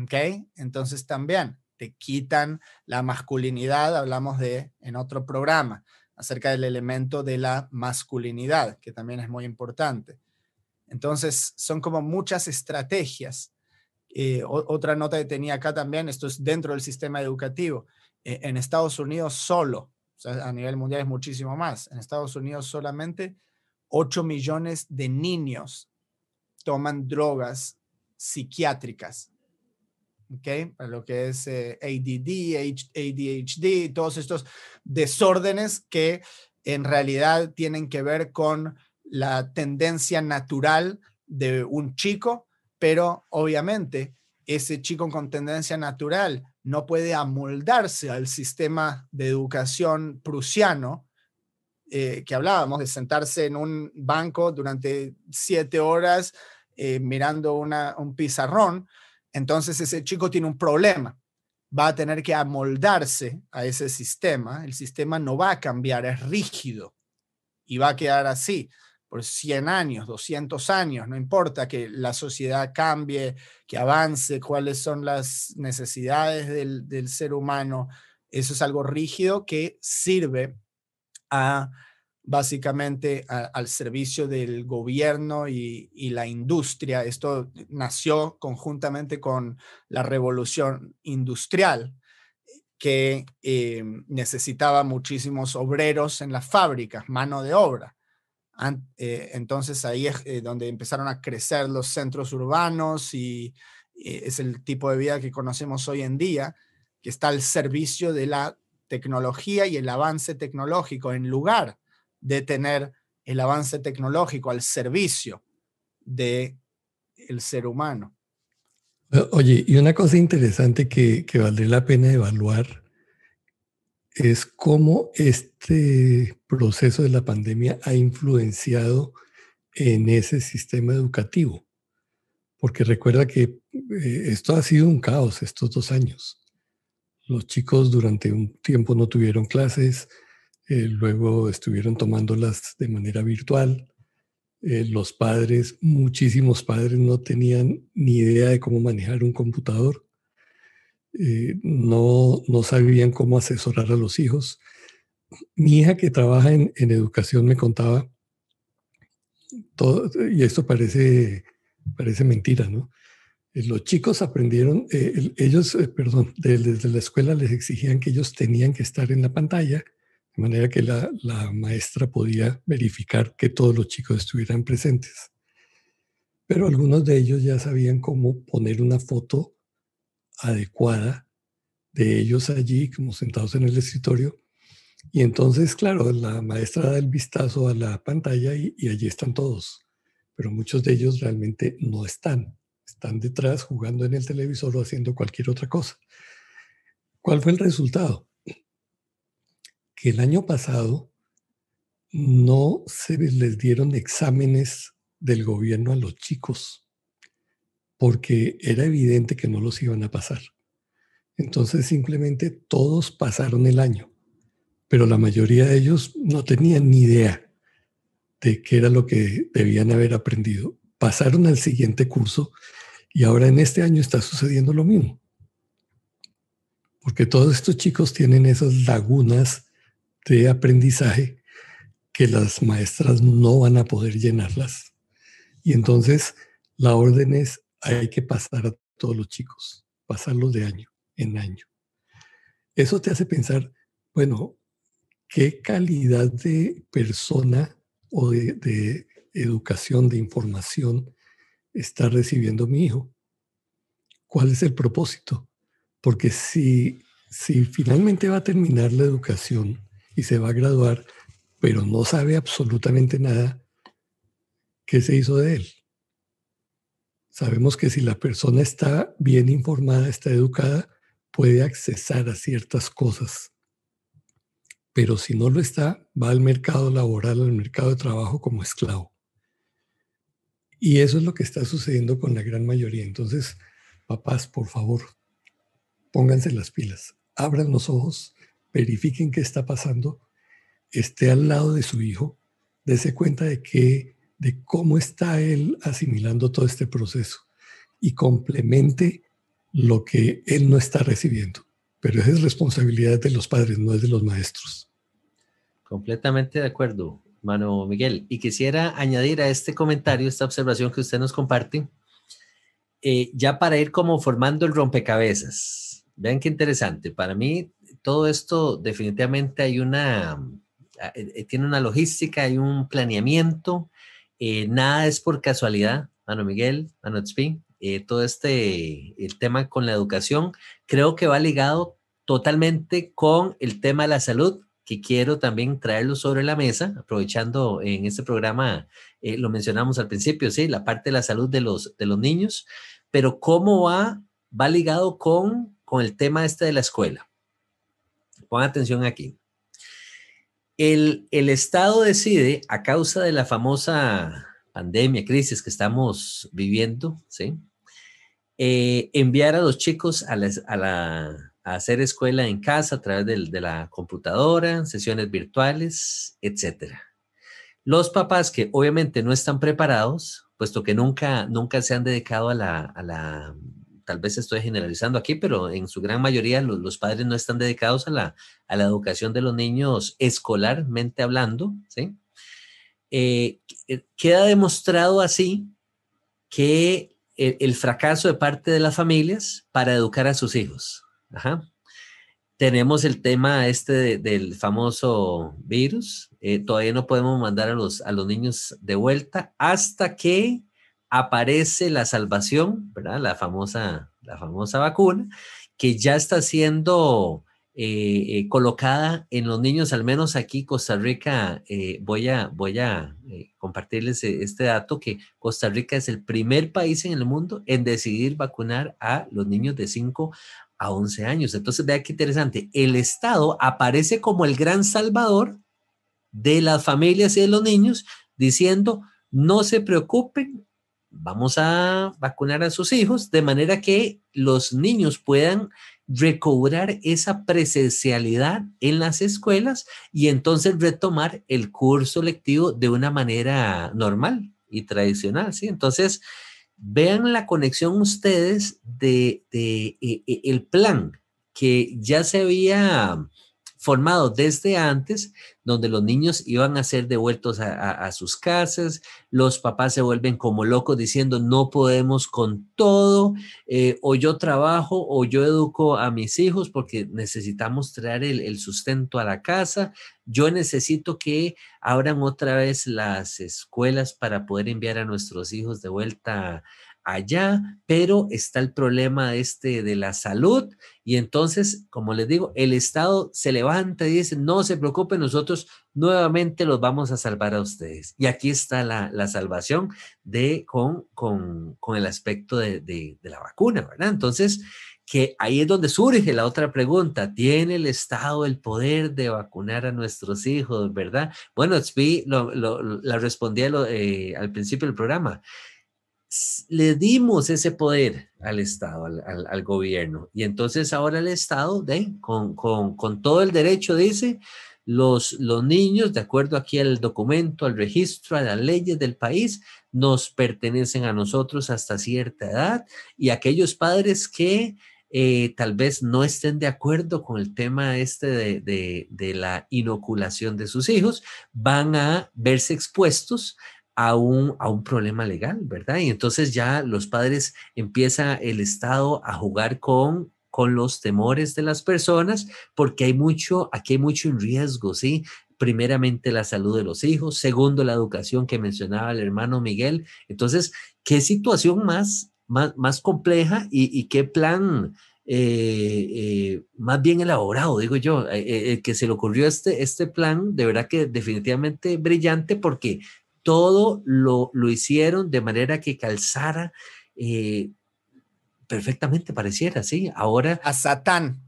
¿ok? Entonces también te quitan la masculinidad, hablamos de en otro programa, acerca del elemento de la masculinidad, que también es muy importante. Entonces, son como muchas estrategias eh, otra nota que tenía acá también, esto es dentro del sistema educativo. Eh, en Estados Unidos solo, a nivel mundial es muchísimo más, en Estados Unidos solamente 8 millones de niños toman drogas psiquiátricas. ¿Ok? Para lo que es eh, ADD, ADHD, todos estos desórdenes que en realidad tienen que ver con la tendencia natural de un chico pero obviamente ese chico con tendencia natural no puede amoldarse al sistema de educación prusiano eh, que hablábamos, de sentarse en un banco durante siete horas eh, mirando un pizarrón. Entonces ese chico tiene un problema. Va a tener que amoldarse a ese sistema. El sistema no va a cambiar, es rígido y va a quedar así por 100 años, 200 años, no importa que la sociedad cambie, que avance, cuáles son las necesidades del, ser humano, eso es algo rígido que sirve a básicamente al servicio del gobierno y, la industria. Esto nació conjuntamente con la revolución industrial que eh, necesitaba muchísimos obreros en las fábricas, mano de obra. Eh, entonces ahí es eh, donde empezaron a crecer los centros urbanos y es el tipo de vida que conocemos hoy en día, que está al servicio de la tecnología y el avance tecnológico, en lugar de tener el avance tecnológico al servicio de el ser humano. Oye, y una cosa interesante que, que valdría la pena evaluar es cómo este proceso de la pandemia ha influenciado en ese sistema educativo. Porque recuerda que eh, esto ha sido un caos estos dos años. Los chicos durante un tiempo no tuvieron clases, eh, luego estuvieron tomándolas de manera virtual. Eh, los padres, muchísimos padres no tenían ni idea de cómo manejar un computador. Eh, no, no sabían cómo asesorar a los hijos. Mi hija que trabaja en, educación me contaba, todo, y esto parece, parece mentira, ¿no? Los chicos aprendieron, ellos, perdón, desde la escuela les exigían que ellos tenían que estar en la pantalla, de manera que la, maestra podía verificar que todos los chicos estuvieran presentes. Pero algunos de ellos ya sabían cómo poner una foto adecuada de ellos allí, como sentados en el escritorio. Y entonces, claro, la maestra da el vistazo a la pantalla y, allí están todos, pero muchos de ellos realmente no están. Están detrás jugando en el televisor o haciendo cualquier otra cosa. ¿Cuál fue el resultado? Que el año pasado no se les dieron exámenes del gobierno a los chicos porque era evidente que no los iban a pasar. Entonces simplemente todos pasaron el año, pero la mayoría de ellos no tenían ni idea de qué era lo que debían haber aprendido. Pasaron al siguiente curso y ahora en este año está sucediendo lo mismo. Porque todos estos chicos tienen esas lagunas de aprendizaje que las maestras no van a poder llenarlas. Y entonces la orden es hay que pasar a todos los chicos, pasarlos de año en año. Eso te hace pensar, bueno, ¿qué calidad de persona o de, educación, de información está recibiendo mi hijo? ¿Cuál es el propósito? Porque si, si finalmente va a terminar la educación y se va a graduar, pero no sabe absolutamente nada, ¿qué se hizo de él? Sabemos que si la persona está bien informada, está educada, puede accesar a ciertas cosas. Pero si no lo está, va al mercado laboral, al mercado de trabajo como esclavo. Y eso es lo que está sucediendo con la gran mayoría. Entonces, papás, por favor, pónganse las pilas, abran los ojos, verifiquen qué está pasando, esté al lado de su hijo, dése cuenta de que de cómo está él asimilando todo este proceso y complemente lo que él no está recibiendo. Pero esa es responsabilidad de los padres, no es de los maestros. Completamente de acuerdo, mano Miguel. Y quisiera añadir a este comentario, esta observación que usted nos comparte, eh, ya para ir como formando el rompecabezas. Vean qué interesante. Para mí, todo esto definitivamente hay una, eh, eh, tiene una logística, hay un planeamiento, eh, nada es por casualidad, Mano Miguel, Mano Tzpi, eh, todo este, el tema con la educación, creo que va ligado totalmente con el tema de la salud, que quiero también traerlo sobre la mesa, aprovechando en este programa, lo mencionamos al principio, sí, la parte de la salud de los, de los niños, pero cómo va, va ligado con, con el tema este de la escuela. Pongan atención aquí. El, Estado decide, a causa de la famosa pandemia, crisis que estamos viviendo, ¿sí? Eh, enviar a los chicos a, la, hacer escuela en casa a través de, la computadora, sesiones virtuales, etc. Los papás que obviamente no están preparados, puesto que nunca, nunca se han dedicado a la tal vez estoy generalizando aquí, pero en su gran mayoría los, padres no están dedicados a la, a la, educación de los niños escolarmente hablando, ¿sí? Eh, eh, queda demostrado así que el, fracaso de parte de las familias para educar a sus hijos. Tenemos el tema este del famoso virus. Eh, todavía no podemos mandar a los, a los niños de vuelta hasta que aparece la salvación, ¿verdad? La famosa, la famosa vacuna, que ya está siendo eh, eh, colocada en los niños, al menos aquí Costa Rica, eh, voy a, voy a compartirles este dato, que Costa Rica es el primer país en el mundo en decidir vacunar a los niños de 5 a 11 años. Entonces, vea qué interesante, el Estado aparece como el gran salvador de las familias y de los niños, diciendo, no se preocupen, vamos a vacunar a sus hijos de manera que los niños puedan recobrar esa presencialidad en las escuelas y entonces retomar el curso lectivo de una manera normal y tradicional, ¿sí? Entonces, vean la conexión ustedes de, de, de e, el plan que ya se había formado desde antes, donde los niños iban a ser devueltos a, sus casas, los papás se vuelven como locos diciendo no podemos con todo, eh, o yo trabajo o yo educo a mis hijos porque necesitamos traer el, sustento a la casa, yo necesito que abran otra vez las escuelas para poder enviar a nuestros hijos de vuelta allá, pero está el problema este de la salud y entonces, como les digo, el Estado se levanta y dice, no se preocupen, nosotros nuevamente los vamos a salvar a ustedes. Y aquí está la, la salvación de, con, con, con el aspecto de, de, la vacuna, ¿verdad? Entonces, que ahí es donde surge la otra pregunta, ¿tiene el Estado el poder de vacunar a nuestros hijos, verdad? Bueno, Tzvi lo, la respondí eh, al principio del programa le dimos ese poder al Estado, al, gobierno. Y entonces ahora el Estado, de, con, con, todo el derecho, dice, los, los niños, de acuerdo aquí al documento, al registro, a las leyes del país, nos pertenecen a nosotros hasta cierta edad y aquellos padres que eh, tal vez no estén de acuerdo con el tema este de, de, de la inoculación de sus hijos, van a verse expuestos a un, a un problema legal, ¿verdad? Y entonces ya los padres empieza el Estado a jugar con con los temores de las personas, porque hay mucho, aquí hay mucho en riesgo, ¿sí? primeramente la salud de los hijos, segundo la educación que mencionaba el hermano Miguel. Entonces, ¿qué situación más, más, más compleja y, qué plan eh, eh, más bien elaborado, digo yo, el que se le ocurrió este, este plan, de verdad que definitivamente brillante porque todo lo, lo hicieron de manera que calzara perfectamente, pareciera, sí. Ahora... A Satán.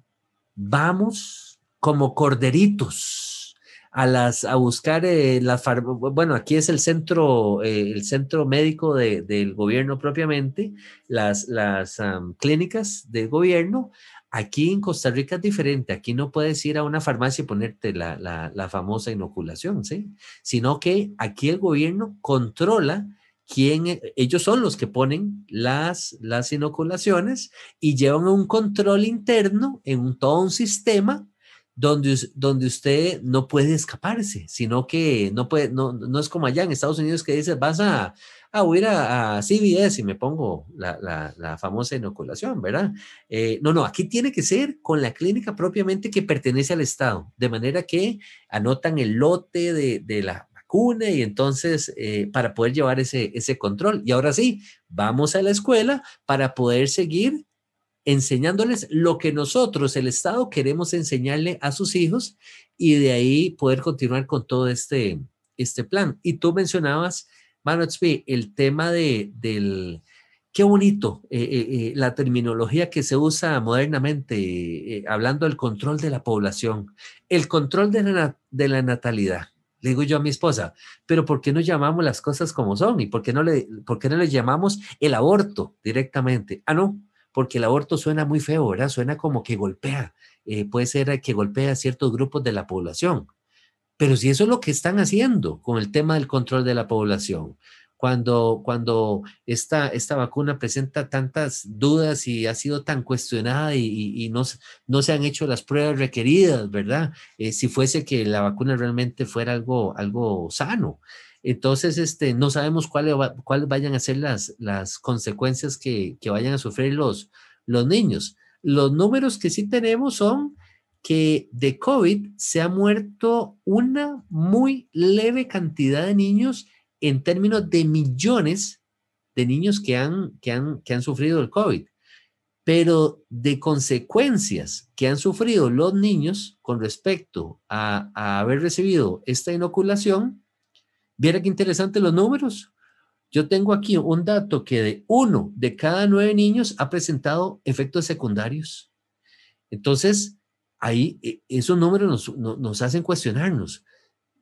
Vamos como corderitos a las a buscar eh, la bueno aquí es el centro eh, el centro médico del gobierno propiamente las las clínicas del gobierno aquí en Costa Rica es diferente aquí no puedes ir a una farmacia y ponerte la, la famosa inoculación sí sino que aquí el gobierno controla quién, e, ellos son los que ponen las, las inoculaciones y llevan un control interno en todo un sistema donde, donde usted no puede escaparse, sino que no, puede, no, no es como allá en Estados Unidos que dice, vas a, a ir a, CBS y me pongo la, la, la famosa inoculación, ¿verdad? Eh, no, no, aquí tiene que ser con la clínica propiamente que pertenece al Estado, de manera que anotan el lote de, de la y entonces eh, para poder llevar ese, ese control. Y ahora sí, vamos a la escuela para poder seguir enseñándoles lo que nosotros, el Estado, queremos enseñarle a sus hijos y de ahí poder continuar con todo este, este plan. Y tú mencionabas, Manuel, el tema de, del, qué bonito eh, eh, la terminología que se usa modernamente, hablando del control de la población, el control de la, de la natalidad. Le digo yo a mi esposa, pero ¿por qué no llamamos las cosas como son? ¿Y por qué no le, por qué no le llamamos el aborto directamente? Ah, no, porque el aborto suena muy feo, ¿verdad? Suena como que golpea, eh, puede ser que golpea a ciertos grupos de la población. Pero si eso es lo que están haciendo con el tema del control de la población, cuando, cuando esta, esta vacuna presenta tantas dudas y ha sido tan cuestionada y, no, no, se han hecho las pruebas requeridas, ¿verdad? Eh, si fuese que la vacuna realmente fuera algo, algo sano. Entonces, este, no sabemos cuáles cuál vayan a ser las, las consecuencias que, que vayan a sufrir los, los niños. Los números que sí tenemos son que de COVID se ha muerto una muy leve cantidad de niños en términos de millones de niños que han, que han, que han sufrido el COVID, pero de consecuencias que han sufrido los niños con respecto a, haber recibido esta inoculación, viera qué interesante los números. Yo tengo aquí un dato que de uno de cada nueve niños ha presentado efectos secundarios. Entonces, ahí e, esos números nos, hacen cuestionarnos.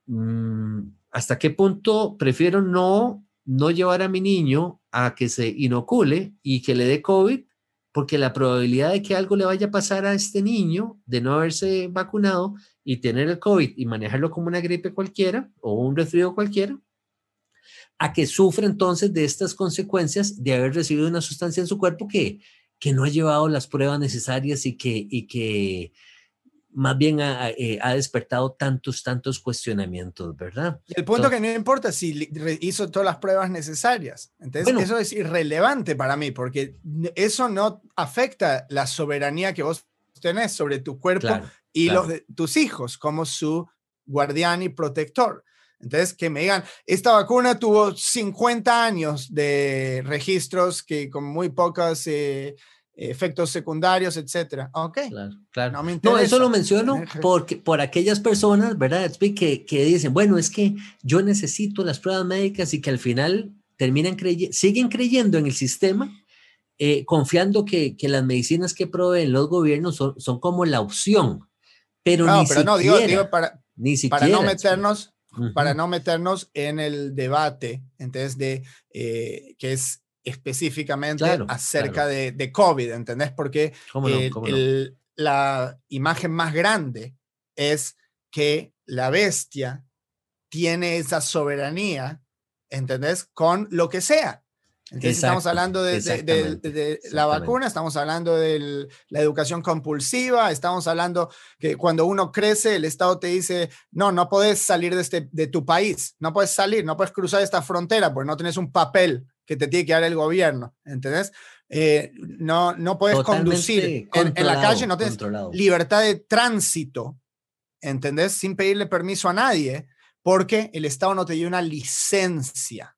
Mm, ¿Hasta qué punto prefiero no, no llevar a mi niño a que se inocule y que le dé COVID? Porque la probabilidad de que algo le vaya a pasar a este niño de no haberse vacunado y tener el COVID y manejarlo como una gripe cualquiera o un resfrío cualquiera, a que sufra entonces de estas consecuencias de haber recibido una sustancia en su cuerpo que, que no ha llevado las pruebas necesarias y que, y que más bien eh, ha, despertado tantos, tantos cuestionamientos, ¿verdad? el punto que no importa si hizo todas las pruebas necesarias. Entonces, eso es irrelevante para mí, porque eso no afecta la soberanía que vos tenés sobre tu cuerpo y los de tus hijos como su guardián y protector. Entonces, que me digan, esta vacuna tuvo 50 años de registros que con muy pocas... Eh, efectos secundarios, etcétera. Ok. Claro, claro. No, eso lo menciono porque, por aquellas personas, ¿verdad? Que, que dicen, bueno, es que yo necesito las pruebas médicas y que al final terminan creyendo, siguen creyendo en el sistema, eh, confiando que, que, las medicinas que proveen los gobiernos son, son como la opción. Pero no, pero no, digo, digo para, ni siquiera, para no meternos, para no meternos en el debate, entonces, de eh, que es específicamente acerca De, de, COVID, ¿entendés? Porque la imagen más grande es que la bestia tiene esa soberanía, ¿entendés? Con lo que sea. Entonces estamos hablando de, la vacuna, estamos hablando de la educación compulsiva, estamos hablando que cuando uno crece, el Estado te dice, no, no puedes salir de, este, de tu país, no puedes salir, no puedes cruzar esta frontera porque no tienes un papel que te tiene que dar el gobierno, ¿entendés? Eh, no, no puedes conducir en, la calle, no tienes libertad de tránsito ¿entendés? Sin pedirle permiso a nadie, porque el Estado no te dio una licencia.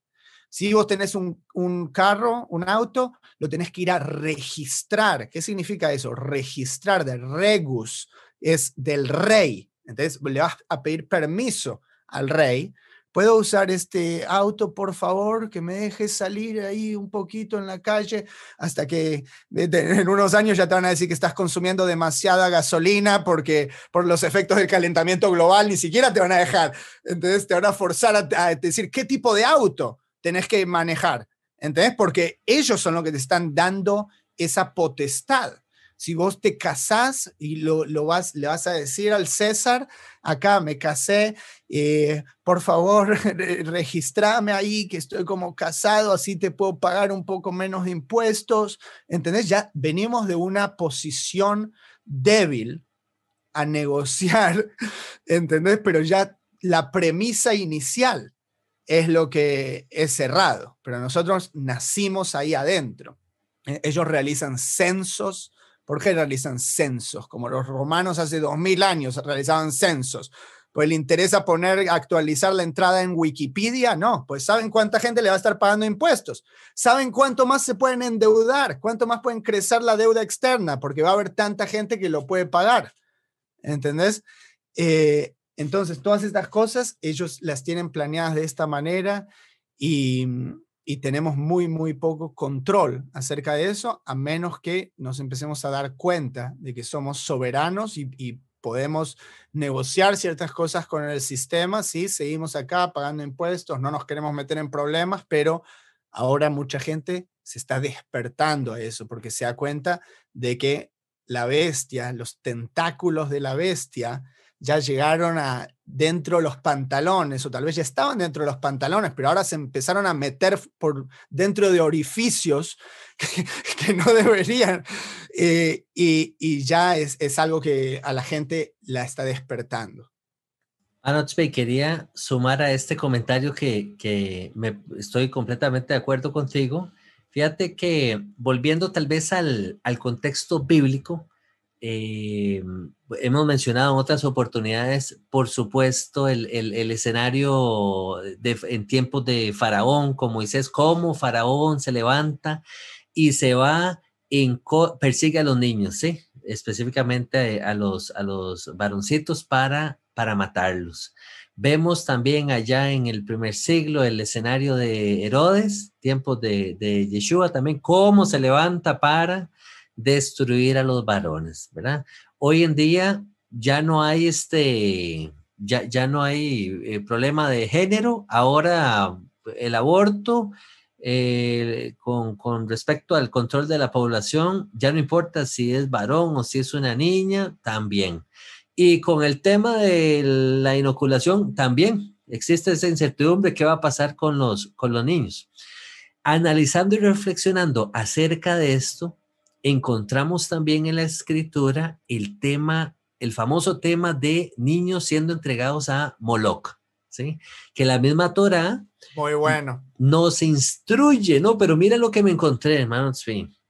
Si vos tenés un, un, carro, un auto, lo tenés que ir a registrar. ¿Qué significa eso? Registrar de regus, es del rey. Entonces le vas a pedir permiso al rey ¿Puedo usar este auto, por favor? Que me dejes salir ahí un poquito en la calle hasta que en unos años ya te van a decir que estás consumiendo demasiada gasolina porque por los efectos del calentamiento global ni siquiera te van a dejar. Entonces te van a forzar a, a decir qué tipo de auto tenés que manejar. ¿Entendés? Porque ellos son los que te están dando esa potestad si vos te casás y lo, vas, le vas a decir al César, acá me casé, eh, por favor, registrame ahí que estoy como casado, así te puedo pagar un poco menos de impuestos. ¿Entendés? Ya venimos de una posición débil a negociar, ¿entendés? Pero ya la premisa inicial es lo que es cerrado, pero nosotros nacimos ahí adentro. E, ellos realizan censos ¿Por qué realizan censos? Como los romanos hace dos mil años realizaban censos. Pues le interesa poner, actualizar la entrada en Wikipedia, no, pues saben cuánta gente le va a estar pagando impuestos, saben cuánto más se pueden endeudar, cuánto más pueden crecer la deuda externa, porque va a haber tanta gente que lo puede pagar, ¿entendés? Eh, entonces, todas estas cosas ellos las tienen planeadas de esta manera y, y tenemos muy, muy poco control acerca de eso, a menos que nos empecemos a dar cuenta de que somos soberanos y, podemos negociar ciertas cosas con el sistema, sí, seguimos acá pagando impuestos, no nos queremos meter en problemas, pero ahora mucha gente se está despertando a eso porque se da cuenta de que la bestia, los tentáculos de la bestia, ya llegaron a dentro de los pantalones, o tal vez ya estaban dentro de los pantalones, pero ahora se empezaron a meter por dentro de orificios que, no deberían. Eh, y, ya es, es, algo que a la gente la está despertando. Anochbe, quería sumar a este comentario que, que me, estoy completamente de acuerdo contigo. Fíjate que volviendo tal vez al, al contexto bíblico, eh, hemos mencionado en otras oportunidades, por supuesto, el, escenario de, en tiempos de Faraón, como Moisés, cómo Faraón se levanta y se va, en, persigue a los niños, ¿sí? específicamente a los, a los varoncitos para, para matarlos. Vemos también allá en el primer siglo el escenario de Herodes, tiempos de, de Yeshua también, cómo se levanta para destruir a los varones, ¿verdad? Hoy en día ya no hay este, ya, ya no hay eh, problema de género, ahora el aborto, eh, con, con, respecto al control de la población, ya no importa si es varón o si es una niña, también. Y con el tema de la inoculación, también existe esa incertidumbre qué va a pasar con los, con los niños. Analizando y reflexionando acerca de esto, encontramos también en la escritura el tema, el famoso tema de niños siendo entregados a Moloch, ¿sí? Que la misma Torah Muy bueno. nos instruye, ¿no? Pero mira lo que me encontré, hermanos,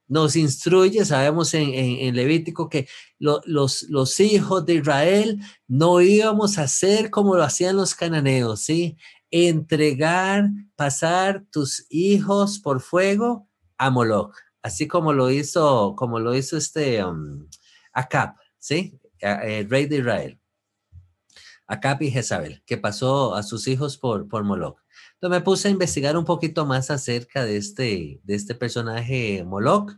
nos instruye, sabemos en, Levítico que los, los hijos de Israel no íbamos a hacer como lo hacían los cananeos, ¿sí? Entregar, pasar tus hijos por fuego a Moloch así como lo hizo, como lo hizo este um, Acab, ¿sí? El rey de Israel. Acab y Jezabel, que pasó a sus hijos por, por Moloch. Entonces me puse a investigar un poquito más acerca de este, de este personaje Moloch.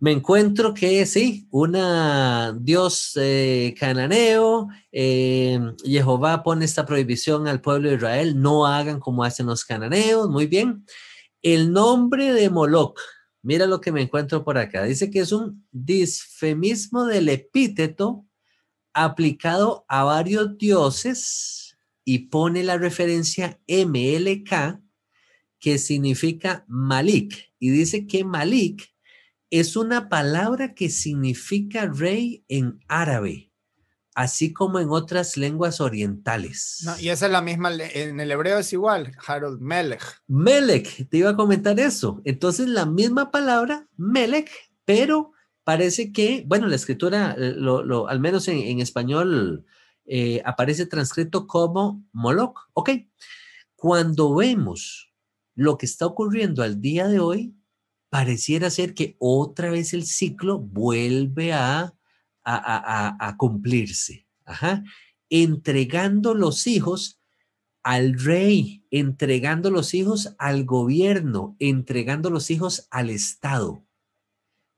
Me encuentro que sí, una dios eh, cananeo, eh, Jehová pone esta prohibición al pueblo de Israel, no hagan como hacen los cananeos, muy bien. El nombre de Moloch Mira lo que me encuentro por acá. Dice que es un disfemismo del epíteto aplicado a varios dioses y pone la referencia MLK, que significa Malik. Y dice que Malik es una palabra que significa rey en árabe así como en otras lenguas orientales. y esa es la misma, en el hebreo es igual, Harold Melech. Melech, te iba a comentar eso. Entonces, la misma palabra, Melech, pero parece que, bueno, la escritura, eh, lo, al menos en, español, eh, aparece transcrito como Moloch. Ok, cuando vemos lo que está ocurriendo al día de hoy, pareciera ser que otra vez el ciclo vuelve a, a, cumplirse. Entregando los hijos al rey, entregando los hijos al gobierno, entregando los hijos al Estado.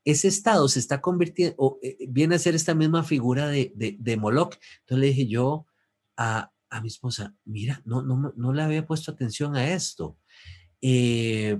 Ese Estado se está convirtiendo, o, eh, viene a ser esta misma figura de, de, Moloch. Entonces le dije yo a, a mi esposa, mira, no, no, no le había puesto atención a esto. Eh,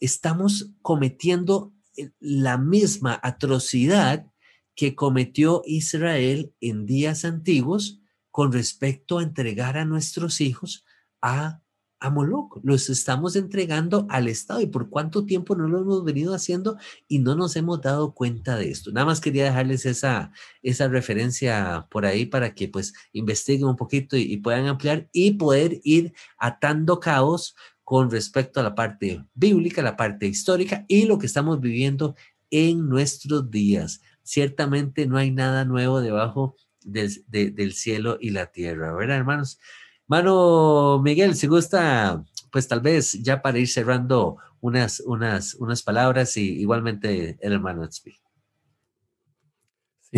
estamos cometiendo eh, la misma atrocidad que cometió Israel en días antiguos con respecto a entregar a nuestros hijos a, a Moloch. Los estamos entregando al Estado y por cuánto tiempo no lo hemos venido haciendo y no nos hemos dado cuenta de esto. Nada más quería dejarles esa, esa referencia por ahí para que pues investiguen un poquito y, y puedan ampliar y poder ir atando caos con respecto a la parte bíblica, la parte histórica y lo que estamos viviendo en nuestros días. Ciertamente no hay nada nuevo debajo del, cielo y la tierra, ¿verdad, hermanos? Mano Miguel, si gusta, pues tal vez ya para ir cerrando unas, unas, unas palabras y igualmente el hermano Sí,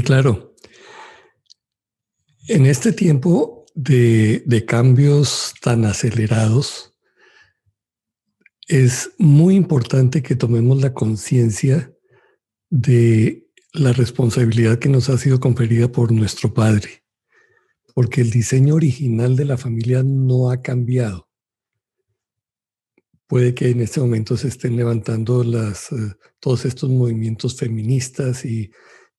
claro. En este tiempo de, de cambios tan acelerados, es muy importante que tomemos la conciencia de la responsabilidad que nos ha sido conferida por nuestro Padre, porque el diseño original de la familia no ha cambiado. Puede que en este momento se estén levantando las, eh, todos estos movimientos feministas y,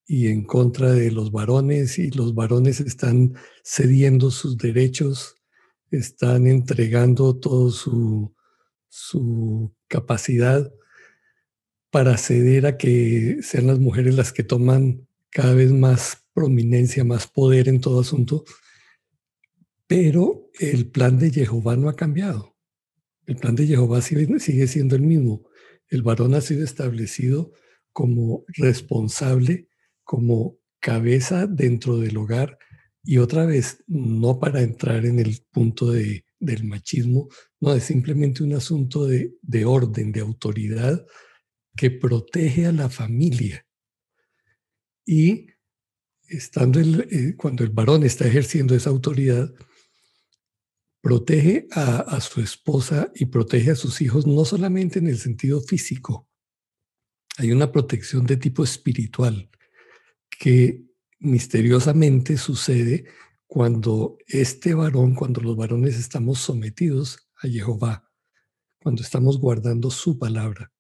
y en contra de los varones y los varones están cediendo sus derechos, están entregando todo su, su capacidad para ceder a que sean las mujeres las que toman cada vez más prominencia, más poder en todo asunto. Pero el plan de Jehová no ha cambiado. El plan de Jehová sigue, siendo el mismo. El varón ha sido establecido como responsable, como cabeza dentro del hogar y otra vez, no para entrar en el punto de del machismo, no, es simplemente un asunto de, orden, de autoridad que protege a la familia. Y estando eh, cuando el varón está ejerciendo esa autoridad, protege a, a, su esposa y protege a sus hijos no solamente en el sentido físico, hay una protección de tipo espiritual que misteriosamente sucede cuando este varón, cuando los varones estamos sometidos a Jehová, cuando estamos guardando su palabra.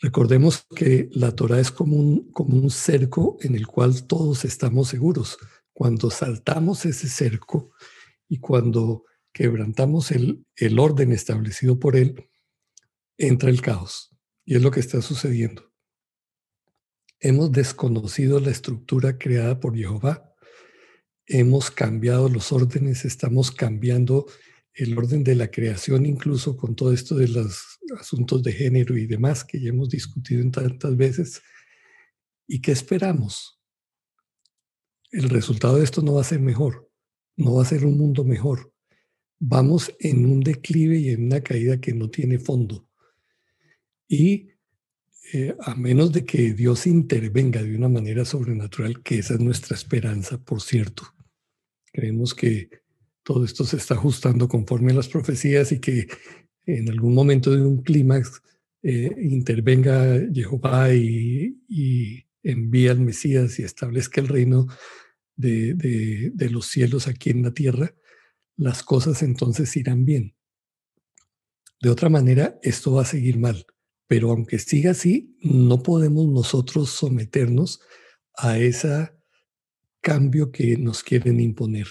Recordemos que la Torah es como un, como un cerco en el cual todos estamos seguros. Cuando saltamos ese cerco y cuando quebrantamos el, el orden establecido por él, entra el caos. Y es lo que está sucediendo. Hemos desconocido la estructura creada por Jehová hemos cambiado los órdenes, estamos cambiando el orden de la creación, incluso con todo esto de los asuntos de género y demás que ya hemos discutido en tantas veces. ¿Y qué esperamos? El resultado de esto no va a ser mejor, no va a ser un mundo mejor. Vamos en un declive y en una caída que no tiene fondo. Y eh, a menos de que Dios intervenga de una manera sobrenatural, que esa es nuestra esperanza, por cierto, Creemos que todo esto se está ajustando conforme a las profecías y que en algún momento de un clímax eh, intervenga Jehová y, envía al Mesías y establezca el reino de, los cielos aquí en la tierra, las cosas entonces irán bien. De otra manera, esto va a seguir mal. Pero aunque siga así, no podemos nosotros someternos a esa cambio que nos quieren imponer.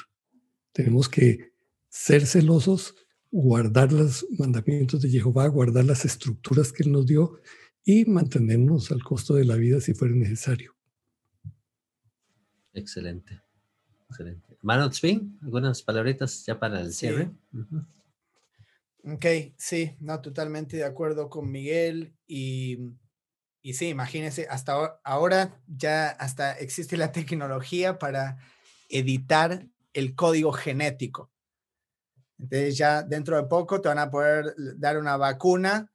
Tenemos que ser celosos, guardar los mandamientos de Jehová, guardar las estructuras que Él nos dio y mantenernos al costo de la vida si fuera necesario. Excelente, excelente. Mano algunas palabritas ya para el cierre. Ok, sí, no, totalmente de acuerdo con Miguel y y sí, imagínense, hasta ahora ya hasta existe la tecnología para editar el código genético. Entonces ya dentro de poco te van a poder dar una vacuna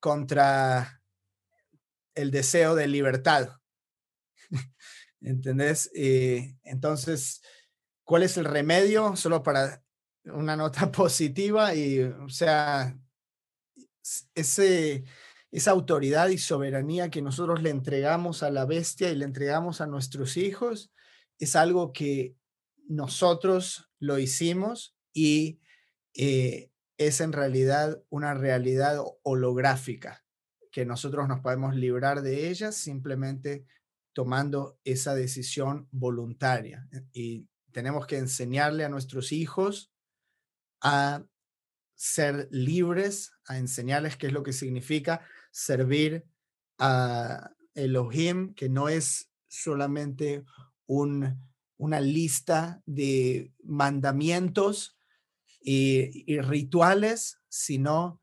contra el deseo de libertad. ¿Entendés? Eh, entonces, ¿cuál es el remedio? Solo para una nota positiva y, o sea, esa autoridad y soberanía que nosotros le entregamos a la bestia y le entregamos a nuestros hijos es algo que nosotros lo hicimos y eh, es en realidad una realidad holográfica, que nosotros nos podemos librar de ella simplemente tomando esa decisión voluntaria. Y tenemos que enseñarle a nuestros hijos a ser libres, a enseñarles qué es lo que significa servir a Elohim, que no es solamente un, una lista de mandamientos y, rituales, sino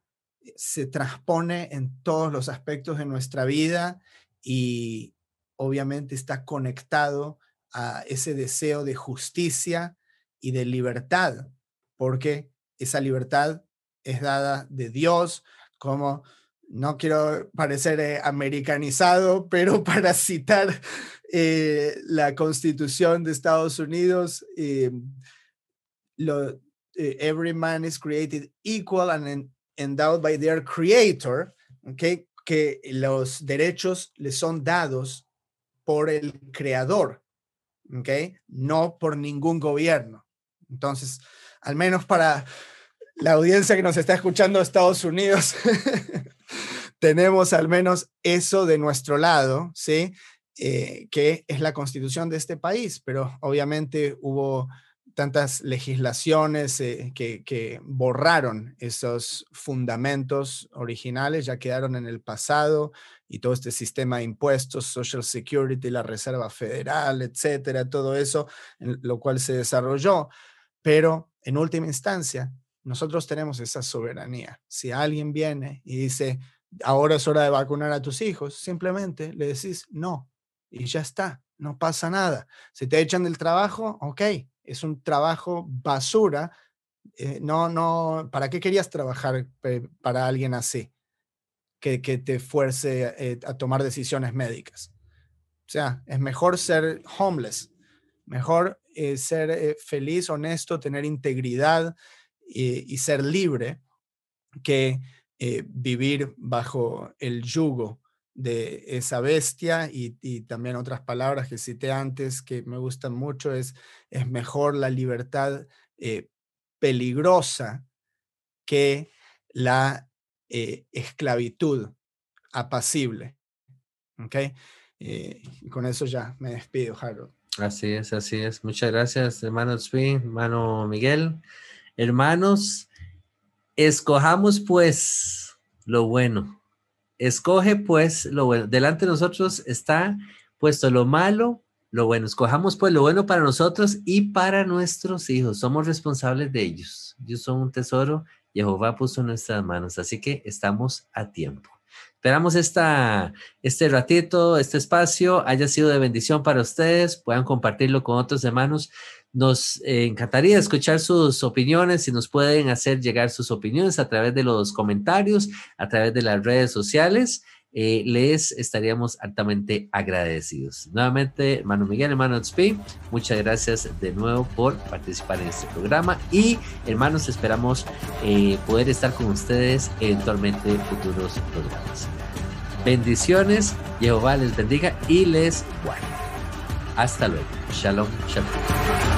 se transpone en todos los aspectos de nuestra vida y obviamente está conectado a ese deseo de justicia y de libertad, porque esa libertad es dada de Dios, como no quiero parecer eh, americanizado, pero para citar eh, la constitución de Estados Unidos, eh, lo, every man is created equal and endowed by their creator, okay, que los derechos le son dados por el creador, okay, no por ningún gobierno. Entonces, al menos para la audiencia que nos está escuchando de Estados Unidos, tenemos al menos eso de nuestro lado, ¿sí? Eh, que es la constitución de este país, pero obviamente hubo tantas legislaciones eh, que, que, borraron esos fundamentos originales, ya quedaron en el pasado y todo este sistema de impuestos, Social Security, la Reserva Federal, etcétera, todo eso, lo cual se desarrolló. Pero en última instancia, nosotros tenemos esa soberanía. Si alguien viene y dice, ahora es hora de vacunar a tus hijos, simplemente le decís no y ya está, no pasa nada. Si te echan del trabajo, ok, es un trabajo basura. Eh, no, no, ¿para qué querías trabajar para alguien así? Que, que te fuerce eh, a tomar decisiones médicas. O sea, es mejor ser homeless, mejor eh, ser feliz, honesto, tener integridad y ser libre que vivir bajo el yugo de esa bestia y, también otras palabras que cité antes que me gustan mucho es, es mejor la libertad eh, peligrosa que la eh, esclavitud apacible. ¿Ok? Eh, y con eso ya me despido, Harold. Así es, así es. Muchas gracias, hermano Spin, hermano Miguel. Hermanos, escojamos pues lo bueno Escoge pues lo bueno. Delante de nosotros está puesto lo malo, lo bueno. Escojamos pues lo bueno para nosotros y para nuestros hijos. Somos responsables de ellos. Ellos son un tesoro. Jehová puso en nuestras manos. Así que estamos a tiempo. Esperamos esta, este ratito, este espacio haya sido de bendición para ustedes. Puedan compartirlo con otros hermanos. Nos encantaría escuchar sus opiniones y nos pueden hacer llegar sus opiniones a través de los comentarios, a través de las redes sociales. Eh, les estaríamos altamente agradecidos. Nuevamente, hermano Miguel, hermano XP, muchas gracias de nuevo por participar en este programa y hermanos, esperamos eh, poder estar con ustedes eventualmente en futuros programas. Bendiciones, Jehová les bendiga y les guarde. Hasta luego. Shalom, shalom.